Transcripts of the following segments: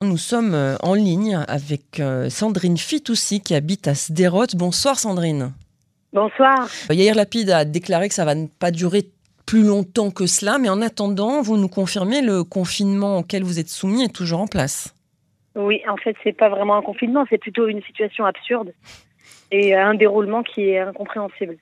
Nous sommes euh, en ligne avec euh, Sandrine Fitoussi qui habite à Sderot. Bonsoir Sandrine. Bonsoir. Yair Lapide a déclaré que ça va ne pas durer plus longtemps que cela, mais en attendant, vous nous confirmez le confinement auquel vous êtes soumis est toujours en place. Oui, en fait, c'est pas vraiment un confinement, c'est plutôt une situation absurde et un déroulement qui est incompréhensible.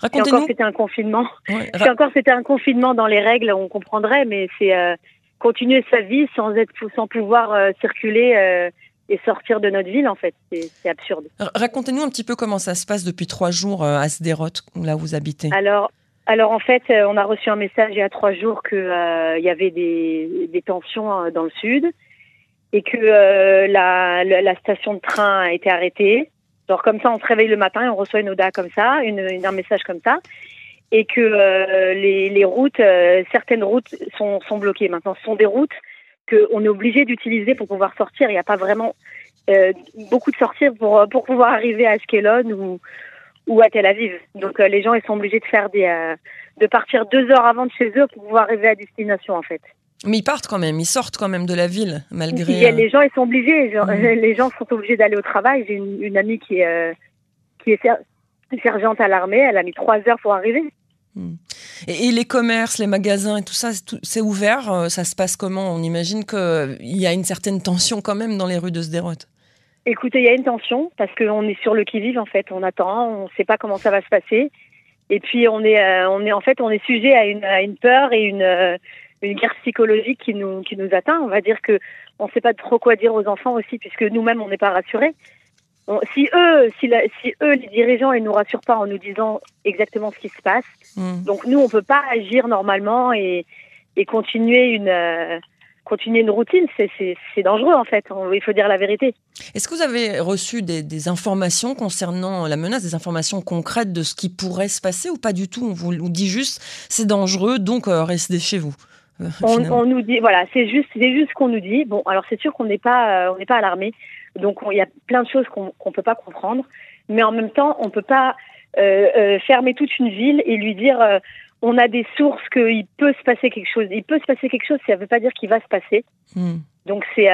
Racontez-nous. Si encore c'était un confinement, si encore c'était un confinement dans les règles, on comprendrait, mais c'est euh, continuer sa vie sans être sans pouvoir euh, circuler euh, et sortir de notre ville en fait c'est absurde. Racontez-nous un petit peu comment ça se passe depuis trois jours euh, à Sderot là où vous habitez. Alors alors en fait on a reçu un message il y a trois jours que il y avait des, des tensions dans le sud et que la, la, station de train a été arrêtée. Alors comme ça on se réveille le matin et on reçoit une oda comme ça, une, un message comme ça et que euh, les, les, routes, euh, certaines routes sont, sont, bloquées. Maintenant, ce sont des routes qu'on est obligé d'utiliser pour pouvoir sortir. Il n'y a pas vraiment euh, beaucoup de sorties pour, pour pouvoir arriver à Ashkelon ou, ou à Tel Aviv. Donc les gens ils sont obligés de faire des, de partir deux heures avant de chez eux pour pouvoir arriver à destination en fait. Mais ils partent quand même, ils sortent quand même de la ville malgré. Les gens ils sont obligés, les gens sont obligés d'aller au travail. J'ai une, une, amie qui est qui est sergente à l'armée, elle a mis trois heures pour arriver. Hmm. Et, les commerces, les magasins et tout ça, c'est ouvert euh, Ça se passe comment? On imagine qu'il y a une certaine tension quand même dans les rues de Sderot. Écoutez, il y a une tension parce qu'on est sur le qui-vive en fait. On attend, on ne sait pas comment ça va se passer. Et puis on est, euh, on est en fait, on est sujet à une, peur et une, euh, une guerre psychologique qui nous, qui nous atteint. On va dire que on ne sait pas trop quoi dire aux enfants aussi, puisque nous-mêmes on n'est pas rassurés si eux, si, si, eux, les dirigeants, ils nous rassurent pas en nous disant exactement ce qui se passe, hmm. donc nous, on peut pas agir normalement et, et continuer une euh, continuer une routine, c'est dangereux en fait. Il faut dire la vérité. Est-ce que vous avez reçu des, des, informations concernant la menace, des informations concrètes de ce qui pourrait se passer ou pas du tout? On vous, dit juste c'est dangereux, donc euh, restez chez vous. Euh, on, on, nous dit voilà, c'est juste c'est juste ce qu'on nous dit. Bon, alors c'est sûr qu'on n'est pas on n'est pas alarmé. Donc il y a plein de choses qu'on ne peut pas comprendre, mais en même temps, on ne peut pas euh, euh, fermer toute une ville et lui dire euh, on a des sources qu'il peut se passer quelque chose. Il peut se passer quelque chose, ça ne veut pas dire qu'il va se passer. Hmm. Donc c'est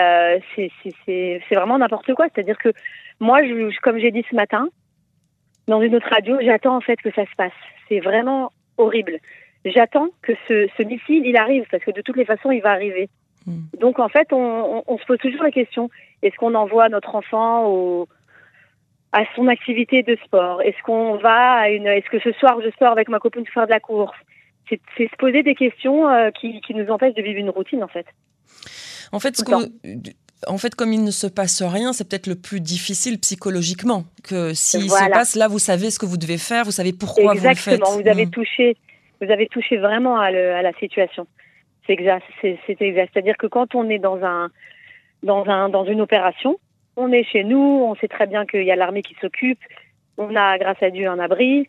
c'est vraiment n'importe quoi. C'est-à-dire que moi, je, comme j'ai dit ce matin, dans une autre radio, j'attends en fait que ça se passe. C'est vraiment horrible. J'attends que ce, ce missile, il arrive, parce que de toutes les façons, il va arriver. Hmm. Donc en fait, on, on, se pose toujours la question est-ce qu'on envoie notre enfant au, à son activité de sport? Est-ce qu'on va à une Est-ce que ce soir je sors avec ma copine pour faire de la course? C'est se poser des questions euh, qui, qui, nous empêchent de vivre une routine en fait. En fait, ce en fait, comme il ne se passe rien, c'est peut-être le plus difficile psychologiquement. Que s'il se passe, là, vous savez ce que vous devez faire, vous savez pourquoi vous le faites. Exactement, vous avez hmm. touché, vous avez touché vraiment à, le, à la situation. C'est exact, c'est exact. C'est-à-dire que quand on est dans un dans, un, dans une opération. On est chez nous, on sait très bien qu'il y a l'armée qui s'occupe, on a, grâce à Dieu, un abri,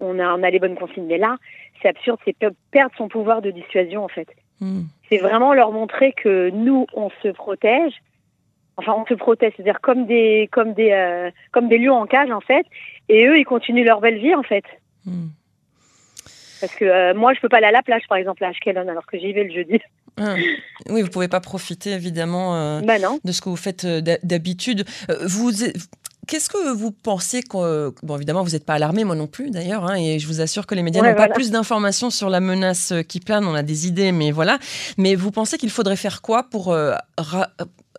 on a, on a les bonnes consignes. Mais là, c'est absurde, c'est perdre son pouvoir de dissuasion, en fait. Hmm. C'est vraiment leur montrer que nous, on se protège. Enfin, on se protège, c'est-à-dire comme des, comme des, euh, comme des lions en cage, en fait. Et eux, ils continuent leur belle vie, en fait. Hmm. Parce que euh, moi, je peux pas aller à la plage, par exemple, à Ashkelon, alors que j'y vais le jeudi. Ah. Oui, vous pouvez pas profiter évidemment euh, bah de ce que vous faites euh, d'habitude. vous, qu'est-ce que vous pensez que bon évidemment vous n'êtes pas alarmé, moi non plus d'ailleurs, hein, et je vous assure que les médias n'ont pas plus d'informations sur la menace qui plane. On a des idées, mais voilà. Mais vous pensez qu'il faudrait faire quoi pour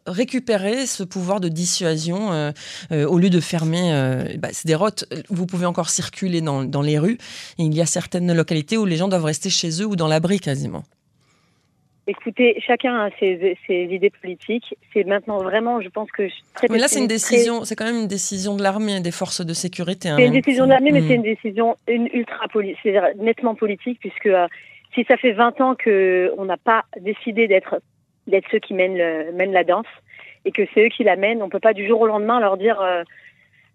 récupérer ce pouvoir de dissuasion euh, euh, au lieu de fermer euh, bah, des routes. Vous pouvez encore circuler dans, dans les rues. il y a certaines localités où les gens doivent rester chez eux ou dans l'abri quasiment. Écoutez, chacun a ses, ses idées politiques. C'est maintenant vraiment, je pense que très. Mais là, c'est une décision. C'est quand même une décision de l'armée, des forces de sécurité. Hein. C'est une décision de l'armée, mais mm. c'est une décision une ultra politique, c'est nettement politique, puisque si ça fait 20 ans que on n'a pas décidé d'être d'être ceux qui mènent, le, mènent la danse et que c'est eux qui la mènent. On peut pas du jour au lendemain leur dire, euh,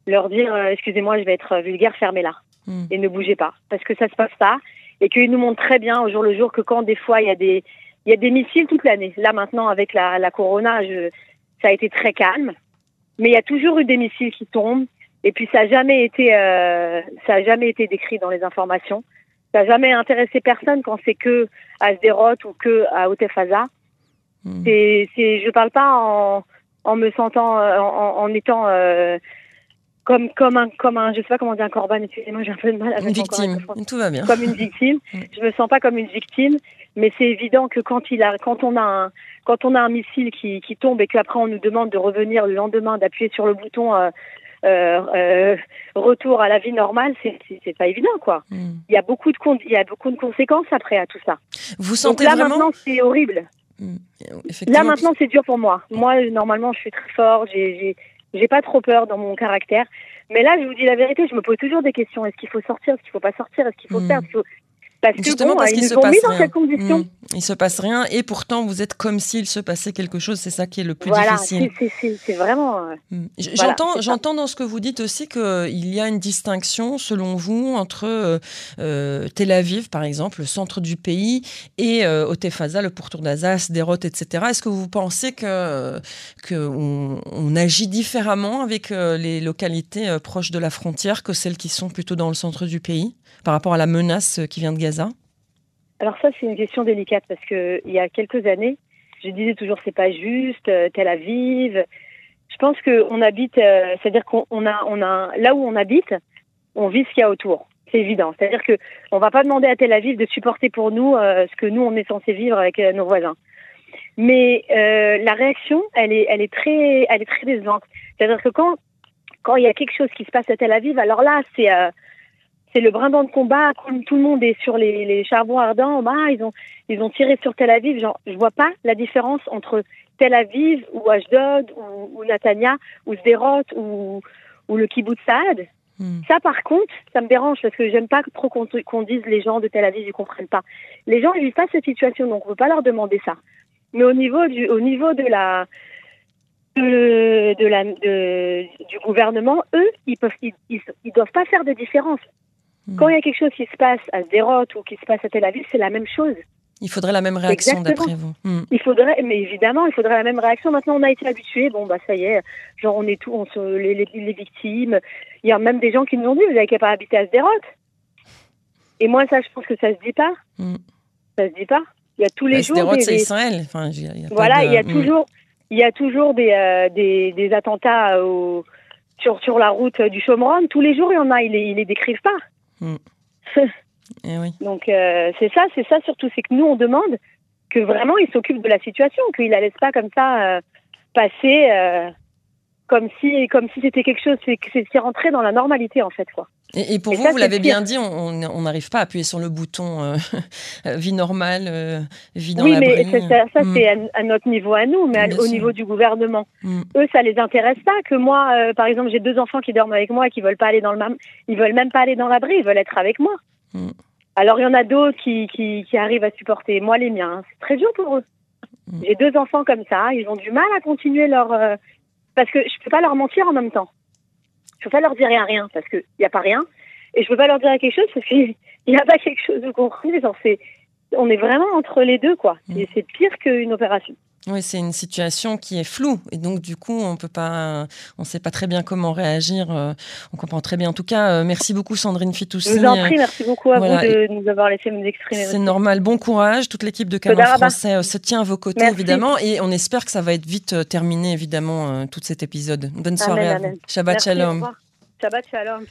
leur dire, euh, excusez-moi, je vais être vulgaire, fermez là hmm. et ne bougez pas, parce que ça se passe pas et qu'ils nous montrent très bien au jour le jour que quand des fois il y a des, il y a des missiles toute l'année. Là maintenant avec la, la corona, je, ça a été très calme, mais il y a toujours eu des missiles qui tombent. Et puis ça a jamais été, euh, ça a jamais été décrit dans les informations. Ça n'a jamais intéressé personne quand c'est que à Sderot ou que à Otefaza. Hmm. C'est, c'est, je parle pas en, en me sentant, en, en étant comme comme un comme un je sais pas comment dire un corban excusez-moi j'ai un peu de mal avec une victime tout va bien comme une victime je me sens pas comme une victime mais c'est évident que quand il a quand on a un quand on a un missile qui, qui tombe et qu'après on nous demande de revenir le lendemain d'appuyer sur le bouton euh, euh, euh retour à la vie normale c'est c'est pas évident quoi hmm. il y a beaucoup de il y a beaucoup de conséquences après à tout ça vous sentez Donc là vraiment... maintenant c'est horrible. Là maintenant c'est dur pour moi. Moi normalement je suis très fort, j'ai j'ai pas trop peur dans mon caractère. Mais là, je vous dis la vérité, je me pose toujours des questions. Est-ce qu'il faut sortir? Est-ce qu'il faut pas sortir? Est-ce qu'il faut hmm. faire? Parce que Justement, parce qu'ils se ont mis dans cette condition. Mmh. Il se passe rien et pourtant vous êtes comme s'il se passait quelque chose. C'est ça qui est le plus voilà, difficile. C'est vraiment. Euh, mmh. J'entends, j'entends dans ce que vous dites aussi qu'il y a une distinction selon vous entre euh, euh, Tel Aviv, par exemple, le centre du pays, et euh, Otefaza, le pourtour d'Azaz, Derot, etc. Est-ce que vous pensez que qu'on on agit différemment avec les localités proches de la frontière que celles qui sont plutôt dans le centre du pays par rapport à la menace qui vient de Gaza? Alors ça, c'est une question délicate parce que il y a quelques années, je disais toujours c'est pas juste, euh, Tel Aviv. Je pense qu'on habite, euh, c'est-à-dire qu'on a, on a, là où on habite, on vit ce qu'il y a autour. C'est évident. C'est-à-dire que on va pas demander à Tel Aviv de supporter pour nous euh, ce que nous on est censé vivre avec nos voisins. Mais la réaction, elle est, elle est très, elle est très décevante. C'est-à-dire que quand, quand il y a quelque chose qui se passe à Tel Aviv, alors là, c'est c'est le brin de combat. Comme tout le monde est sur les, les charbons ardents, bah, ils ont ils ont tiré sur Tel Aviv. Genre, je vois pas la différence entre Tel Aviv ou Ashdod ou, ou Natania ou Sderot ou, ou le kibbutz Saad. Hmm. Ça, par contre, ça me dérange parce que j'aime pas trop qu'on dise les gens de Tel Aviv, ils comprennent pas. Les gens, ils vivent pas cette situation, donc on peut pas leur demander ça. Mais au niveau du, au niveau de la, de, de la, de, du gouvernement, eux, ils peuvent, ils, ils doivent pas faire de différence. Hmm. Quand il y a quelque chose qui se passe à Sderot ou qui se passe à Tel Aviv, c'est la même chose. Il faudrait la même réaction d'après vous. Hmm. Il faudrait, mais évidemment, il faudrait la même réaction. Maintenant, on a été habitués. Bon, bah ça y est, genre on est on se, les, les, victimes. Il y a même des gens qui nous ont dit, vous n'avez qu'à pas habiter à Sderot. Et moi, ça, je pense que ça se dit pas. Hmm. Ça se dit pas. Il y a tous les bah, jours. Sderot, c'est Israël. Enfin, voilà, il y a toujours, il y a toujours des, euh, des, des, attentats au, sur sur la route du Chomron. Tous les jours, il y en a. Ils ils les décrivent pas. Mm. Eh oui. Donc euh, c'est ça, c'est ça surtout, c'est que nous on demande que vraiment il s'occupe de la situation, qu'il la laisse pas comme ça euh, passer euh, comme si comme si c'était quelque chose, c'est c'est rentré dans la normalité en fait quoi. Et, pour vous, vous l'avez bien dit, on n'arrive pas à appuyer sur le bouton vie normale, vie dans oui, mais ça, ça mm. c'est à, notre niveau à nous, mais au niveau du gouvernement. Mm. Eux, ça les intéresse pas que moi, par exemple, j'ai deux enfants qui dorment avec moi et qui veulent pas aller dans le ils veulent même pas aller dans l'abri, ils veulent être avec moi. Mm. Alors il y en a d'autres qui, qui, qui, arrivent à supporter. Moi, les miens, c'est très dur pour eux. J'ai deux enfants comme ça, ils ont du mal à continuer leur parce que je peux pas leur mentir en même temps. Je peux pas leur dire rien, rien parce qu'il n'y a pas rien. Et je peux pas leur dire quelque chose parce qu'il n'y a pas quelque chose de concret. on est vraiment entre les deux, quoi. Mm. c'est pire qu'une opération. Oui, c'est une situation qui est floue et donc du coup on peut pas, on sait pas très bien comment réagir. Euh, on comprend très bien. En tout cas, euh, merci beaucoup Sandrine Fitoussi. Je vous en prie, merci beaucoup à vous de nous avoir laissé nous exprimer. C'est normal. Bon courage. Toute l'équipe de Canon Français euh, se tient à vos côtés évidemment et on espère que ça va être vite terminé évidemment tout cet épisode. Bonne soirée. Amen, Shabbat shalom. Shabbat shalom.